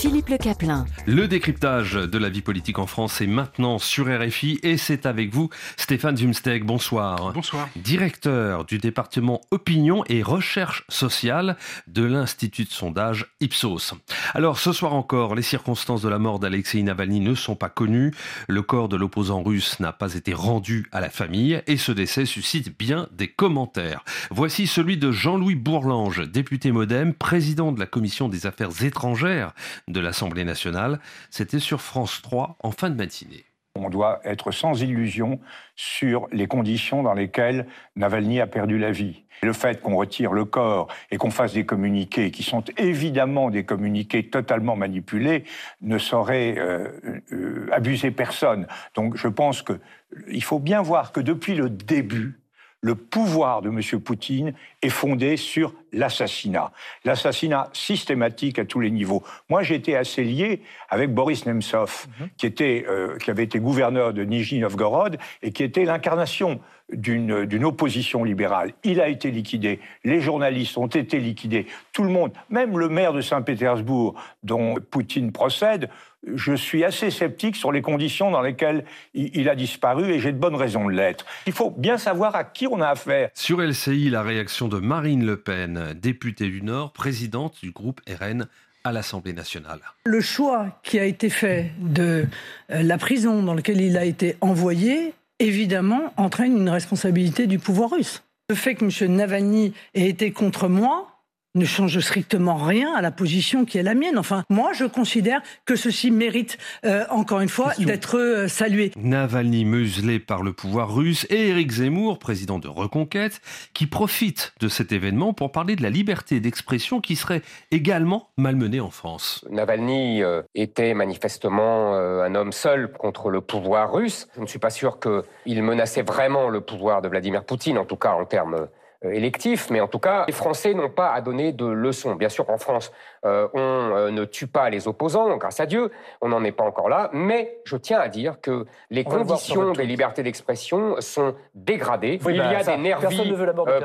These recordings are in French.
Philippe Le Caplin. Le décryptage de la vie politique en France est maintenant sur RFI et c'est avec vous Stéphane Zumsteg. Bonsoir. Bonsoir. Directeur du département opinion et recherche sociale de l'Institut de sondage Ipsos. Alors ce soir encore, les circonstances de la mort d'Alexei Navalny ne sont pas connues. Le corps de l'opposant russe n'a pas été rendu à la famille et ce décès suscite bien des commentaires. Voici celui de Jean-Louis Bourlange, député modem, président de la commission des affaires étrangères de l'Assemblée nationale. C'était sur France 3 en fin de matinée. On doit être sans illusion sur les conditions dans lesquelles Navalny a perdu la vie. Le fait qu'on retire le corps et qu'on fasse des communiqués qui sont évidemment des communiqués totalement manipulés ne saurait euh, euh, abuser personne. Donc je pense qu'il faut bien voir que depuis le début, le pouvoir de M. Poutine est fondé sur l'assassinat. L'assassinat systématique à tous les niveaux. Moi, j'étais assez lié avec Boris Nemtsov, mhm. qui, était, euh, qui avait été gouverneur de Nijni Novgorod et qui était l'incarnation d'une opposition libérale. Il a été liquidé, les journalistes ont été liquidés, tout le monde, même le maire de Saint-Pétersbourg, dont Poutine procède, je suis assez sceptique sur les conditions dans lesquelles il, a disparu et j'ai de bonnes raisons de l'être. Il faut bien savoir à qui on a affaire. Sur LCI, la réaction de Marine Le Pen, députée du Nord, présidente du groupe RN à l'Assemblée nationale. Le choix qui a été fait de euh, la prison dans laquelle il a été envoyé, évidemment, entraîne une responsabilité du pouvoir russe. Le fait que M. Navalny ait été contre moi, ne change strictement rien à la position qui est la mienne. Enfin, moi, je considère que ceci mérite, euh, encore une fois, d'être euh, salué. Navalny muselé par le pouvoir russe et Éric Zemmour, président de Reconquête, qui profite de cet événement pour parler de la liberté d'expression qui serait également malmenée en France. Navalny euh, était manifestement un homme seul contre le pouvoir russe. Je ne suis pas sûr qu'il menaçait vraiment le pouvoir de Vladimir Poutine, en tout cas en termes électif, mais en tout cas, les Français n'ont pas à donner de leçons. Bien sûr, en France, euh, on euh, ne tue pas les opposants, grâce à Dieu, on n'en est pas encore là, mais je tiens à dire que les conditions des libertés d'expression sont dégradées. Il y a des nervis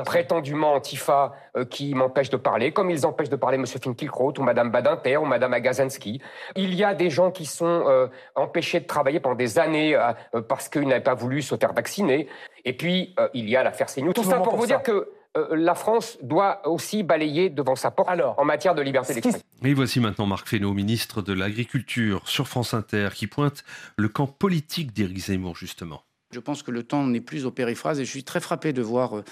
prétendument antifa qui m'empêchent de parler, comme ils empêchent de parler M. Finkielkraut ou Mme Badinter ou Mme Agazansky. Il y a des gens qui sont empêchés de travailler pendant des années parce qu'ils n'avaient pas voulu se faire vacciner. Et puis, il y a l'affaire CNews. Tout ça pour vous dire que euh, la France doit aussi balayer devant sa porte en matière de liberté d'expression. Et voici maintenant Marc Fesneau, ministre de l'Agriculture, sur France Inter, qui pointe le camp politique d'Éric Zemmour, justement. Je pense que le temps n'est plus aux périphrases et je suis très frappé de voir euh,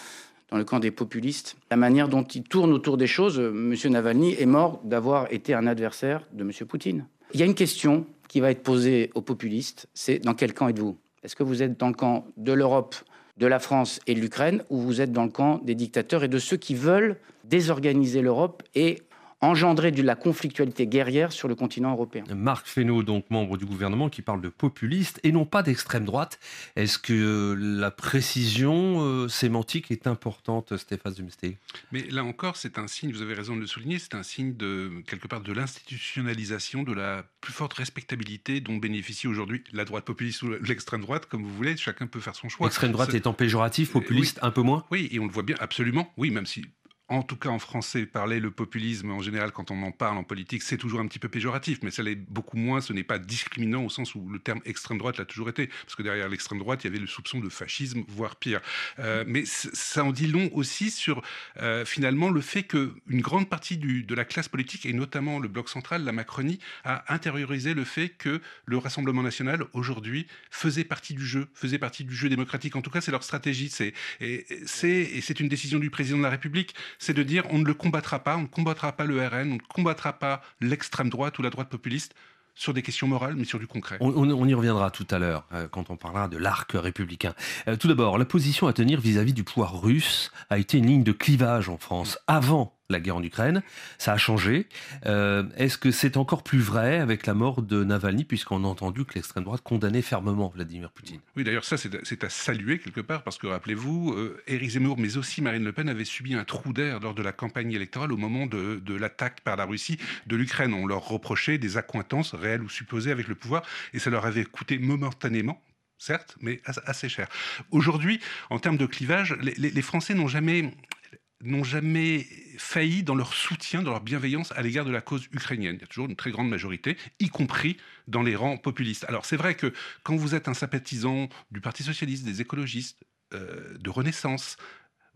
dans le camp des populistes la manière dont ils tournent autour des choses. M. Navalny est mort d'avoir été un adversaire de M. Poutine. Il y a une question qui va être posée aux populistes, c'est dans quel camp êtes-vous? Est-ce que vous êtes dans le camp de l'Europe de la France et de l'Ukraine, où vous êtes dans le camp des dictateurs et de ceux qui veulent désorganiser l'Europe et engendrer de la conflictualité guerrière sur le continent européen. Marc Fesneau, donc membre du gouvernement, qui parle de populistes et non pas d'extrême droite. Est-ce que la précision euh, sémantique est importante, Stéphane Zumsteg Mais là encore, c'est un signe, vous avez raison de le souligner, c'est un signe de, quelque part, de l'institutionnalisation, de la plus forte respectabilité dont bénéficie aujourd'hui la droite populiste ou l'extrême droite, comme vous voulez, chacun peut faire son choix. L'extrême droite étant péjoratif, populiste un peu moins? Oui, et on le voit bien, absolument, oui, même si en tout cas en français, parler le populisme, en général, quand on en parle en politique, c'est toujours un petit peu péjoratif, mais ça l'est beaucoup moins, ce n'est pas discriminant au sens où le terme extrême droite l'a toujours été, parce que derrière l'extrême droite, il y avait le soupçon de fascisme, voire pire. Euh, mais ça en dit long aussi sur, euh, finalement, le fait qu'une grande partie de la classe politique, et notamment le Bloc central, la Macronie, a intériorisé le fait que le Rassemblement national, aujourd'hui, faisait partie du jeu, faisait partie du jeu démocratique. En tout cas, c'est leur stratégie. et c'est une décision du président de la République c'est de dire on ne le combattra pas, on ne combattra pas le RN, on ne combattra pas l'extrême droite ou la droite populiste sur des questions morales, mais sur du concret. On, y reviendra tout à l'heure, euh, quand on parlera de l'arc républicain. Euh, tout d'abord, la position à tenir vis-à-vis du pouvoir russe a été une ligne de clivage en France, avant la guerre en Ukraine. Ça a changé. Euh, est-ce que c'est encore plus vrai avec la mort de Navalny, puisqu'on a entendu que l'extrême droite condamnait fermement Vladimir Poutine? Oui, d'ailleurs, ça, c'est à saluer quelque part, parce que rappelez-vous, euh, Éric Zemmour, mais aussi Marine Le Pen, avaient subi un trou d'air lors de la campagne électorale au moment de, l'attaque par la Russie de l'Ukraine. On leur reprochait des accointances réelles ou supposées avec le pouvoir, et ça leur avait coûté momentanément certes, mais assez cher. Aujourd'hui, en termes de clivage, les Français n'ont jamais n'ont jamais failli dans leur soutien, dans leur bienveillance à l'égard de la cause ukrainienne. Il y a toujours une très grande majorité, y compris dans les rangs populistes. Alors c'est vrai que quand vous êtes un sympathisant du Parti socialiste, des écologistes, euh, de Renaissance,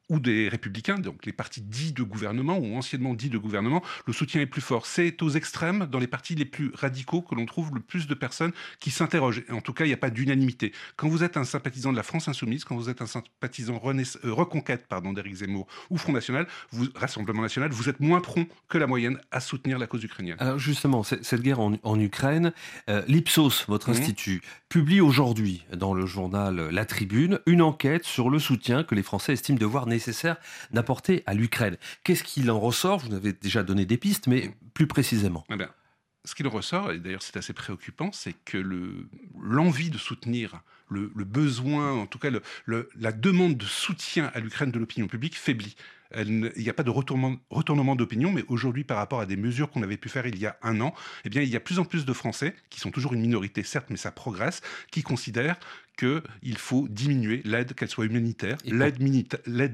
ou des républicains, donc les partis dits de gouvernement ou anciennement dits de gouvernement, le soutien est plus fort. C'est aux extrêmes, dans les partis les plus radicaux, que l'on trouve le plus de personnes qui s'interrogent. En tout cas, il n'y a pas d'unanimité. Quand vous êtes un sympathisant de la France insoumise, quand vous êtes un sympathisant euh, reconquête pardon d'Éric Zemmour ou Front National, vous, Rassemblement National, vous êtes moins prompt que la moyenne à soutenir la cause ukrainienne. Alors justement, cette guerre en, Ukraine, euh, l'Ipsos, votre mmh. institut, publie aujourd'hui dans le journal La Tribune une enquête sur le soutien que les Français estiment devoir nécessaire d'apporter à l'Ukraine. Qu'est-ce qu'il en ressort? Vous avez déjà donné des pistes, mais plus précisément. Eh ce qu'il ressort, et d'ailleurs c'est assez préoccupant, c'est que l'envie de soutenir, le, besoin, en tout cas le, la demande de soutien à l'Ukraine de l'opinion publique faiblit il n'y a pas de retournement, retournement d'opinion, mais aujourd'hui, par rapport à des mesures qu'on avait pu faire il y a un an, eh bien, il y a plus en plus de Français, qui sont toujours une minorité, certes, mais ça progresse, qui considèrent qu'il faut diminuer l'aide, qu'elle soit humanitaire, l'aide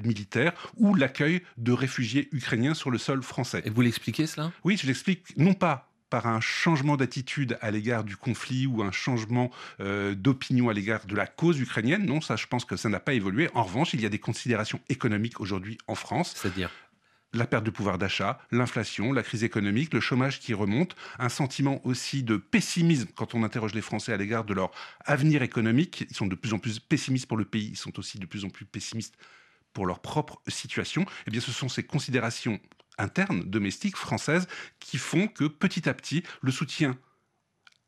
militaire ou l'accueil de réfugiés ukrainiens sur le sol français. Et vous l'expliquez cela? Oui, je l'explique non pas par un changement d'attitude à l'égard du conflit ou un changement euh, d'opinion à l'égard de la cause ukrainienne. Non, ça, je pense que ça n'a pas évolué. En revanche, il y a des considérations économiques aujourd'hui en France. C'est-à-dire? La perte de pouvoir d'achat, l'inflation, la crise économique, le chômage qui remonte, un sentiment aussi de pessimisme quand on interroge les Français à l'égard de leur avenir économique. Ils sont de plus en plus pessimistes pour le pays, ils sont aussi de plus en plus pessimistes pour leur propre situation. Eh bien, ce sont ces considérations internes, domestiques, françaises, qui font que petit à petit, le soutien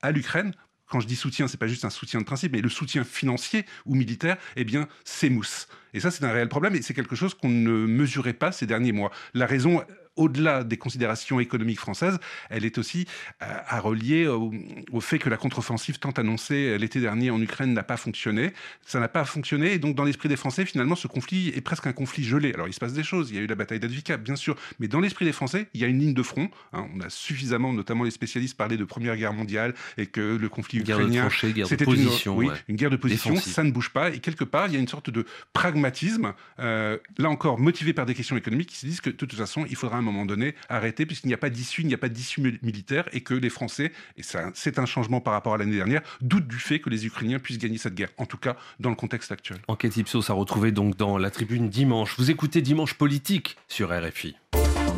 à l'Ukraine quand je dis soutien, c'est pas juste un soutien de principe, mais le soutien financier ou militaire, eh bien, s'émousse. Et ça, c'est un réel problème et c'est quelque chose qu'on ne mesurait pas ces derniers mois. La raison au-delà des considérations économiques françaises, elle est aussi euh, à relier au, fait que la contre-offensive tant annoncée euh, l'été dernier en Ukraine n'a pas fonctionné. Ça n'a pas fonctionné et donc dans l'esprit des Français, finalement, ce conflit est presque un conflit gelé. Alors il se passe des choses, il y a eu la bataille d'Advika, bien sûr, mais dans l'esprit des Français, il y a une ligne de front. Hein. on a suffisamment, notamment les spécialistes, parlé de Première Guerre mondiale et que le conflit ukrainien, c'était une, oui, une guerre de position, ça ne bouge pas et quelque part, il y a une sorte de pragmatisme, euh, là encore motivé par des questions économiques, qui se disent que de toute façon, il faudra un moment donné arrêter, puisqu'il n'y a pas d'issue, il n'y a pas d'issue militaire, et que les Français, et c'est un changement par rapport à l'année dernière, doutent du fait que les Ukrainiens puissent gagner cette guerre, en tout cas dans le contexte actuel. Enquête Ipsos a retrouvé donc dans la tribune dimanche. Vous écoutez Dimanche Politique sur RFI.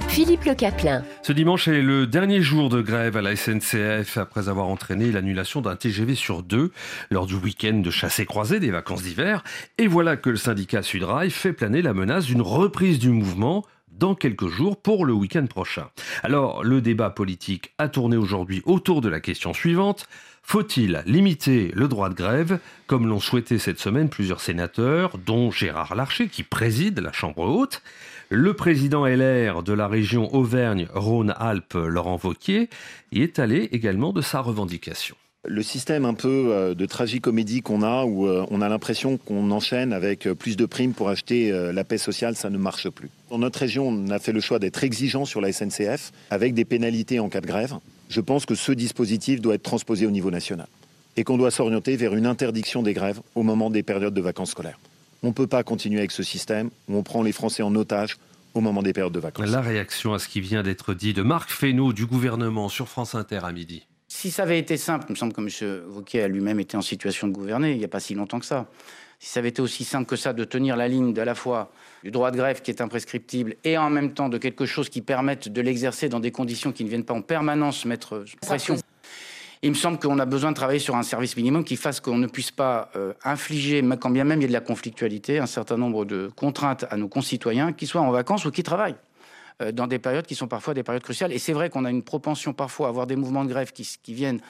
Philippe Le Caplin. Ce dimanche est le dernier jour de grève à la SNCF après avoir entraîné l'annulation d'un TGV sur deux lors du week-end de chassé croisé des vacances d'hiver. Et voilà que le syndicat Sudrail fait planer la menace d'une reprise du mouvement dans quelques jours pour le week-end prochain. Alors, le débat politique a tourné aujourd'hui autour de la question suivante. Faut-il limiter le droit de grève, comme l'ont souhaité cette semaine plusieurs sénateurs, dont Gérard Larcher, qui préside la Chambre haute? Le président LR de la région Auvergne-Rhône-Alpes, Laurent Vauquier, y est allé également de sa revendication le système un peu euh, de tragicomédie qu'on a, où euh, on a l'impression qu'on enchaîne avec euh, plus de primes pour acheter la paix sociale, ça ne marche plus. Dans notre région, on a fait le choix d'être exigeant sur la SNCF, avec des pénalités en cas de grève. Je pense que ce dispositif doit être transposé au niveau national et qu'on doit s'orienter vers une interdiction des grèves au moment des périodes de vacances scolaires. On ne peut pas continuer avec ce système où on prend les Français en otage au moment des périodes de vacances. La réaction à ce qui vient d'être dit de Marc Fesneau du gouvernement sur France Inter à midi. Si ça avait été simple, il me semble que M. Vauquier a lui-même été en situation de gouverner il n'y a pas si longtemps que ça. Si ça avait été aussi simple que ça de tenir la ligne de la fois du droit de grève qui est imprescriptible et en même temps de quelque chose qui permette de l'exercer dans des conditions qui ne viennent pas en permanence mettre pression. Il me semble qu'on a besoin de travailler sur un service minimum qui fasse qu'on ne puisse pas euh, infliger, quand bien même il y a de la conflictualité, un certain nombre de contraintes à nos concitoyens qui soient en vacances ou qui travaillent. Euh, dans des périodes qui sont parfois des périodes cruciales. Et c'est vrai qu'on a une propension parfois à avoir des mouvements de grève qui, viennent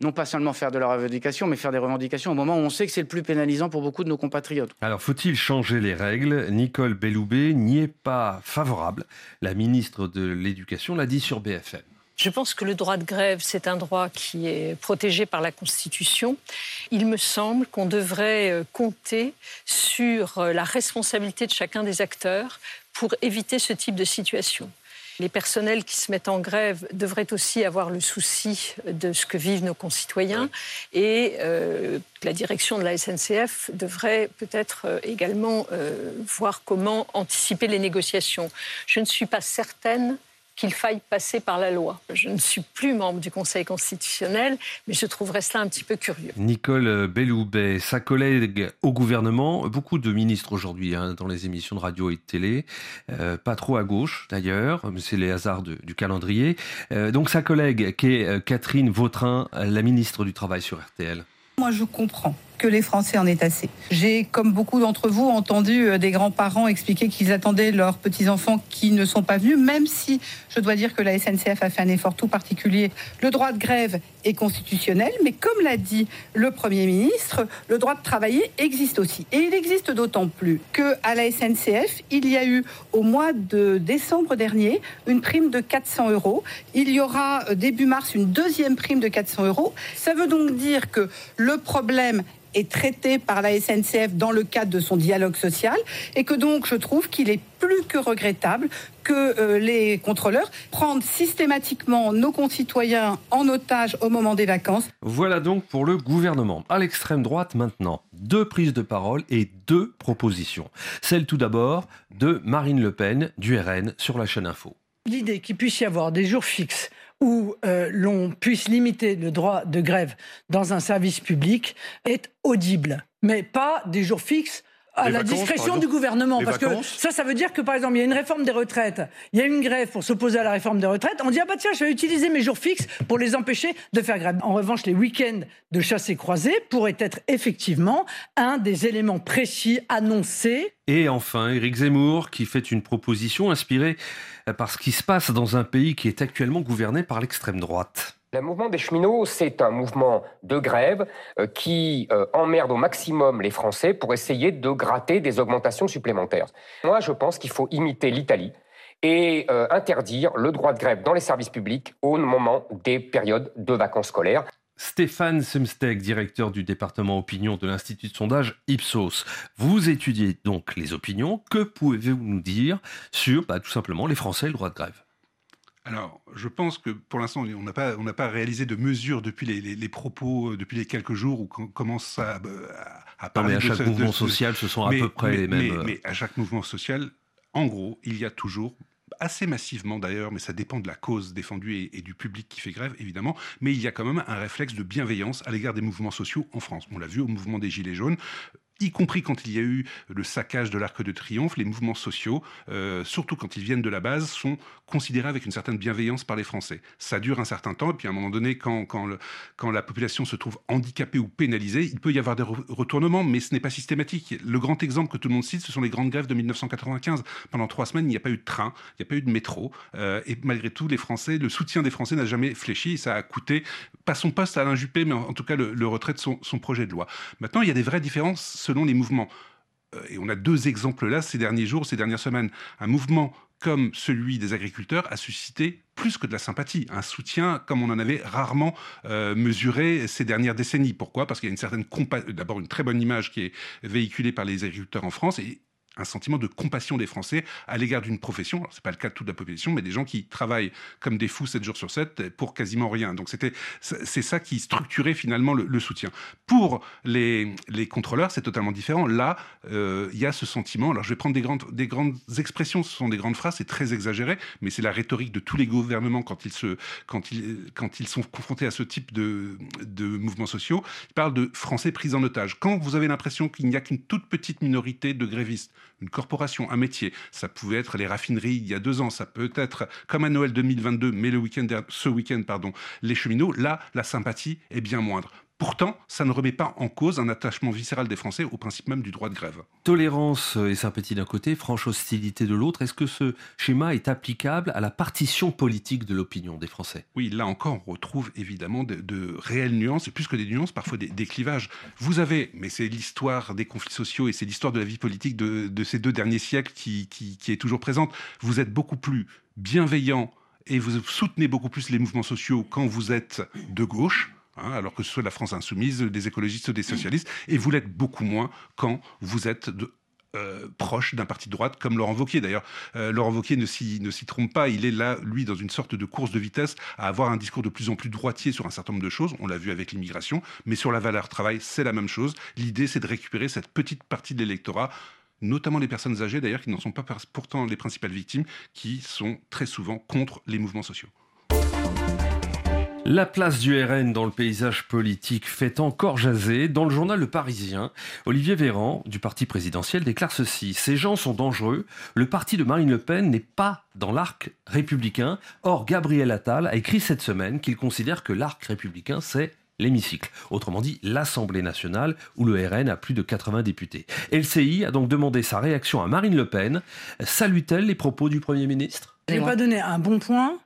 non pas seulement faire de leurs revendications, mais faire des revendications au moment où on sait que c'est le plus pénalisant pour beaucoup de nos compatriotes. Alors faut-il changer les règles? Nicole Belloubet n'y est pas favorable. La ministre de l'Éducation l'a dit sur BFM. Je pense que le droit de grève, c'est un droit qui est protégé par la Constitution. Il me semble qu'on devrait euh, compter sur euh, la responsabilité de chacun des acteurs pour éviter ce type de situation. Les personnels qui se mettent en grève devraient aussi avoir le souci de ce que vivent nos concitoyens et euh, la direction de la SNCF devrait peut-être également voir comment anticiper les négociations. Je ne suis pas certaine qu'il faille passer par la loi. Je ne suis plus membre du Conseil constitutionnel, mais je trouverais cela un petit peu curieux. Nicole Belloubet, sa collègue au gouvernement, beaucoup de ministres aujourd'hui hein, dans les émissions de radio et de télé, euh, pas trop à gauche d'ailleurs, c'est les hasards du calendrier. Euh, donc sa collègue qui est euh, Catherine Vautrin, la ministre du Travail sur RTL. Moi je comprends que les Français en aient assez. J'ai, comme beaucoup d'entre vous, entendu euh, des grands-parents expliquer qu'ils attendaient leurs petits-enfants qui ne sont pas venus, même si je dois dire que la SNCF a fait un effort tout particulier. Le droit de grève est constitutionnel, mais comme l'a dit le Premier ministre, le droit de travailler existe aussi. Et il existe d'autant plus qu'à la SNCF, il y a eu au mois de décembre dernier une prime de 400 euros. Il y aura euh, début mars une deuxième prime de 400 euros. Ça veut donc dire que le problème est traité par la SNCF dans le cadre de son dialogue social et que donc je trouve qu'il est plus que regrettable que euh, les contrôleurs prennent systématiquement nos concitoyens en otage au moment des vacances. Voilà donc pour le gouvernement. À l'extrême droite maintenant, deux prises de parole et deux propositions. Celle tout d'abord de Marine Le Pen du RN sur la chaîne Info. L'idée qu'il puisse y avoir des jours fixes où euh, l'on puisse limiter le droit de grève dans un service public est audible, mais pas des jours fixes à la discrétion du gouvernement. parce que ça, ça veut dire que, par exemple, il y a une réforme des retraites, il y a une grève pour s'opposer à la réforme des retraites. On dit, ah bah tiens, je vais utiliser mes jours fixes pour les empêcher de faire grève. En revanche, les week-ends de chasse et croisée pourraient être effectivement un des éléments précis annoncés. Et enfin, Éric Zemmour, qui fait une proposition inspirée par ce qui se passe dans un pays qui est actuellement gouverné par l'extrême droite. Le mouvement des cheminots, c'est un mouvement de grève euh, qui euh, emmerde au maximum les Français pour essayer de gratter des augmentations supplémentaires. Moi, je pense qu'il faut imiter l'Italie et euh, interdire le droit de grève dans les services publics au moment des périodes de vacances scolaires. Stéphane Semstek, directeur du département opinion de l'Institut de sondage Ipsos. Vous étudiez donc les opinions. Que pouvez-vous nous dire sur bah, tout simplement les Français et le droit de grève? Alors, je pense que pour l'instant, on n'a pas, pas réalisé de mesures depuis les, propos, euh, depuis les quelques jours où on commence à, à parler. mais à chaque mouvement social, ce sont à peu près les mêmes. Euh, mais, à chaque mouvement social, en gros, il y a toujours assez massivement d'ailleurs, mais ça dépend de la cause défendue et, du public qui fait grève, évidemment, mais il y a quand même un réflexe de bienveillance à l'égard des mouvements sociaux en France. On l'a vu au mouvement des Gilets jaunes y compris quand il y a eu le saccage de l'Arc de Triomphe, les mouvements sociaux, euh, surtout quand ils viennent de la base, sont considérés avec une certaine bienveillance par les Français. Ça dure un certain temps, et puis à un moment donné, quand, quand, le, quand la population se trouve handicapée ou pénalisée, il peut y avoir des retournements, mais ce n'est pas systématique. Le grand exemple que tout le monde cite, ce sont les grandes grèves de 1995. Pendant trois semaines, il n'y a pas eu de train, il n'y a pas eu de métro, euh, et malgré tout, les Français, le soutien des Français n'a jamais fléchi, ça a coûté, pas son poste à Alain Juppé, mais en, tout cas le, retrait de son, son projet de loi. Maintenant, il y a des vraies différences selon les mouvements. Euh, et on a deux exemples là ces derniers jours, ces dernières semaines. Un mouvement comme celui des agriculteurs a suscité plus que de la sympathie, un soutien comme on en avait rarement euh, mesuré ces dernières décennies. Pourquoi? Parce qu'il y a une certaine d'abord une très bonne image qui est véhiculée par les agriculteurs en France et un sentiment de compassion des Français à l'égard d'une profession. Alors, c'est pas le cas de toute la population, mais des gens qui travaillent comme des fous 7 jours sur 7 pour quasiment rien. Donc, c'était, c'est ça qui structurait finalement le, soutien. Pour les, les contrôleurs, c'est totalement différent. Là, euh, il y a ce sentiment. Alors, je vais prendre des grandes, des grandes expressions. Ce sont des grandes phrases. C'est très exagéré, mais c'est la rhétorique de tous les gouvernements quand ils se, quand ils, quand ils sont confrontés à ce type de, de mouvements sociaux. Ils parlent de Français pris en otage. Quand vous avez l'impression qu'il n'y a qu'une toute petite minorité de grévistes une corporation, un métier. Ça pouvait être les raffineries il y a deux ans, ça peut être comme à Noël 2022, mais le week-end, ce week-end, pardon, les cheminots. Là, la sympathie est bien moindre Pourtant, ça ne remet pas en cause un attachement viscéral des Français au principe même du droit de grève. Tolérance et sympathie d'un côté, franche hostilité de l'autre. Est-ce que ce schéma est applicable à la partition politique de l'opinion des Français? Oui, là encore, on retrouve évidemment de, réelles nuances, et plus que des nuances, parfois des, clivages. Vous avez, mais c'est l'histoire des conflits sociaux et c'est l'histoire de la vie politique de, ces deux derniers siècles qui, qui est toujours présente. Vous êtes beaucoup plus bienveillant et vous soutenez beaucoup plus les mouvements sociaux quand vous êtes de gauche Hein, alors que ce soit la France insoumise, des écologistes ou des socialistes, et vous l'êtes beaucoup moins quand vous êtes euh, proche d'un parti de droite comme Laurent Wauquiez. D'ailleurs, euh, Laurent Wauquiez ne s'y, trompe pas. Il est là, lui, dans une sorte de course de vitesse à avoir un discours de plus en plus droitier sur un certain nombre de choses. On l'a vu avec l'immigration. Mais sur la valeur travail, c'est la même chose. L'idée, c'est de récupérer cette petite partie de l'électorat notamment les personnes âgées d'ailleurs, qui n'en sont pas pourtant les principales victimes, qui sont très souvent contre les mouvements sociaux. La place du RN dans le paysage politique fait encore jaser. Dans le journal Le Parisien, Olivier Véran, du parti présidentiel, déclare ceci. Ces gens sont dangereux. Le parti de Marine Le Pen n'est pas dans l'arc républicain. Or, Gabriel Attal a écrit cette semaine qu'il considère que l'arc républicain, c'est l'hémicycle. Autrement dit, l'Assemblée nationale, où le RN a plus de 80 députés. LCI a donc demandé sa réaction à Marine Le Pen. Salue-t-elle les propos du Premier ministre? Je n'ai pas donné un bon point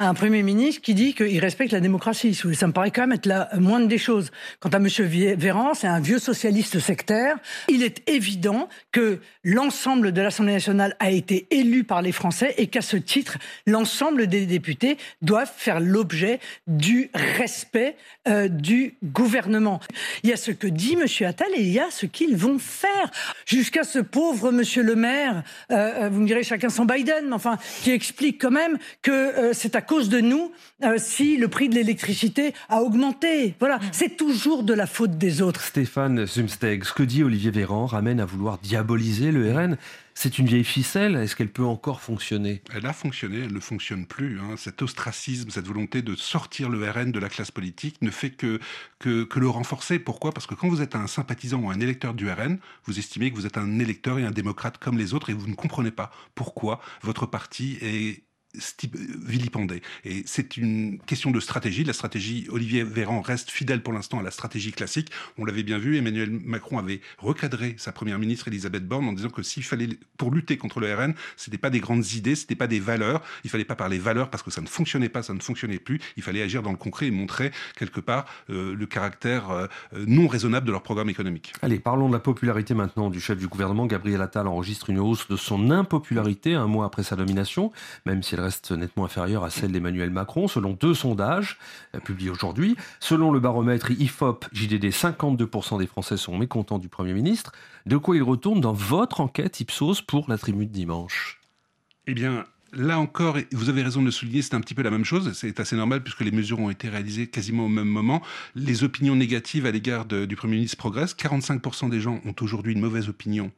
un Premier ministre qui dit qu'il respecte la démocratie. Ça me paraît quand même être la moindre des choses. Quant à M. Véran, c'est un vieux socialiste sectaire. Il est évident que l'ensemble de l'Assemblée nationale a été élu par les Français et qu'à ce titre, l'ensemble des députés doivent faire l'objet du respect euh, du gouvernement. Il y a ce que dit M. Attal et il y a ce qu'ils vont faire. Jusqu'à ce pauvre M. le maire, euh, euh, vous me direz chacun son Biden, mais enfin, qui explique quand même que c'est à cause de nous euh, si le prix de l'électricité a augmenté. Voilà, mm. c'est toujours de la faute des autres. Stéphane Zumsteg, ce que dit Olivier Véran ramène à vouloir diaboliser le RN. C'est une vieille ficelle, est-ce qu'elle peut encore fonctionner? Elle a fonctionné, elle ne fonctionne plus. Hein. Cet ostracisme, cette volonté de sortir le RN de la classe politique ne fait que, que, que le renforcer. Pourquoi? Parce que quand vous êtes un sympathisant ou un électeur du RN, vous estimez que vous êtes un électeur et un démocrate comme les autres et vous ne comprenez pas pourquoi votre parti est vilipendé. Et c'est une question de stratégie. La stratégie, Olivier Véran reste fidèle pour l'instant à la stratégie classique. On l'avait bien vu, Emmanuel Macron avait recadré sa première ministre Elisabeth Borne en disant que s'il fallait, pour lutter contre le RN, c'était pas des grandes idées, c'était pas des valeurs. Il fallait pas parler valeurs parce que ça ne fonctionnait pas, ça ne fonctionnait plus. Il fallait agir dans le concret et montrer quelque part euh, le caractère euh, non raisonnable de leur programme économique. Allez, parlons de la popularité maintenant du chef du gouvernement. Gabriel Attal enregistre une hausse de son impopularité un mois après sa nomination, même si elle reste nettement inférieure à celle d'Emmanuel Macron, selon deux sondages euh, publiés aujourd'hui. Selon le baromètre IFOP JDD, 52% des Français sont mécontents du Premier ministre. De quoi il retourne dans votre enquête Ipsos pour la tribune de dimanche? Eh bien, Là encore, vous avez raison de le souligner, c'est un petit peu la même chose. C'est assez normal puisque les mesures ont été réalisées quasiment au même moment. Les opinions négatives à l'égard du Premier ministre progressent. 45% des gens ont aujourd'hui une mauvaise opinion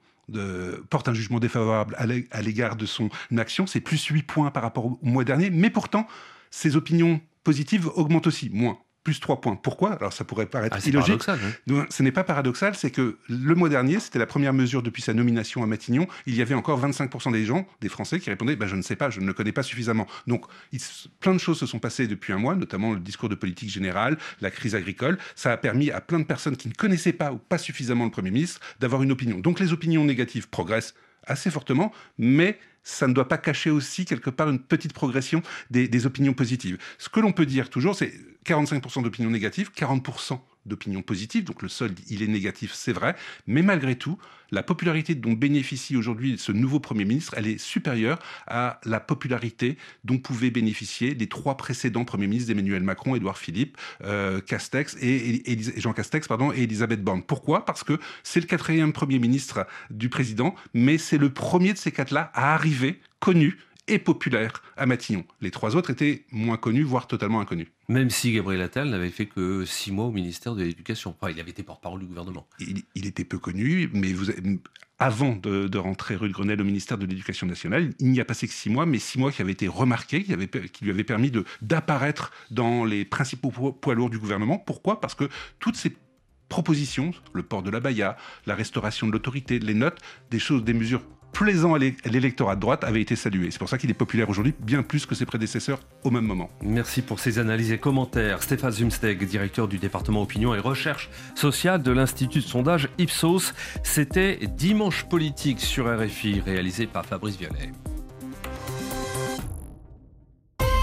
porte un jugement défavorable à l'égard de son action. C'est plus 8 points par rapport au mois dernier. Mais pourtant, ses opinions positives augmentent aussi, moins plus 3 points. Pourquoi? Alors ça pourrait paraître ah, illogique. Hein. ce n'est pas paradoxal, c'est que le mois dernier, c'était la première mesure depuis sa nomination à Matignon, il y avait encore 25% des gens, des Français, qui répondaient bah, Je ne sais pas, je ne le connais pas suffisamment. Donc plein de choses se sont passées depuis un mois, notamment le discours de politique générale, la crise agricole. Ça a permis à plein de personnes qui ne connaissaient pas ou pas suffisamment le Premier ministre d'avoir une opinion. Donc les opinions négatives progressent assez fortement, mais ça ne doit pas cacher aussi quelque part une petite progression des, opinions positives. Ce que l'on peut dire toujours, c'est 45% d'opinions négatives, 40% d'opinions positives, donc le solde, il est négatif, c'est vrai, mais malgré tout, la popularité dont bénéficie aujourd'hui ce nouveau Premier ministre, elle est supérieure à la popularité dont pouvaient bénéficier les trois précédents Premiers ministres d'Emmanuel Macron, Édouard Philippe, euh, Castex et, Jean Castex pardon, et Elisabeth Borne. Pourquoi? Parce que c'est le quatrième Premier ministre du président, mais c'est le premier de ces quatre-là à arriver connu et populaire à Matignon. Les trois autres étaient moins connus, voire totalement inconnus. Même si Gabriel Attal n'avait fait que six mois au ministère de l'Éducation. Enfin, il avait été porte-parole du gouvernement. Il, était peu connu, mais vous, avant de, rentrer rue de Grenelle au ministère de l'Éducation nationale, il n'y a passé que six mois, mais six mois qui avaient été remarqués, qui, qui lui avaient permis d'apparaître dans les principaux poids lourds du gouvernement. Pourquoi? Parce que toutes ces propositions, le port de la Baïa, la restauration de l'autorité, les notes, des choses, des mesures plaisant à l'électorat de droite avait été salué. C'est pour ça qu'il est populaire aujourd'hui, bien plus que ses prédécesseurs au même moment. Merci pour ces analyses et commentaires. Stéphane Zumsteg, directeur du département opinion et recherche sociale de l'Institut de sondage Ipsos. C'était Dimanche politique sur RFI, réalisé par Fabrice Violet.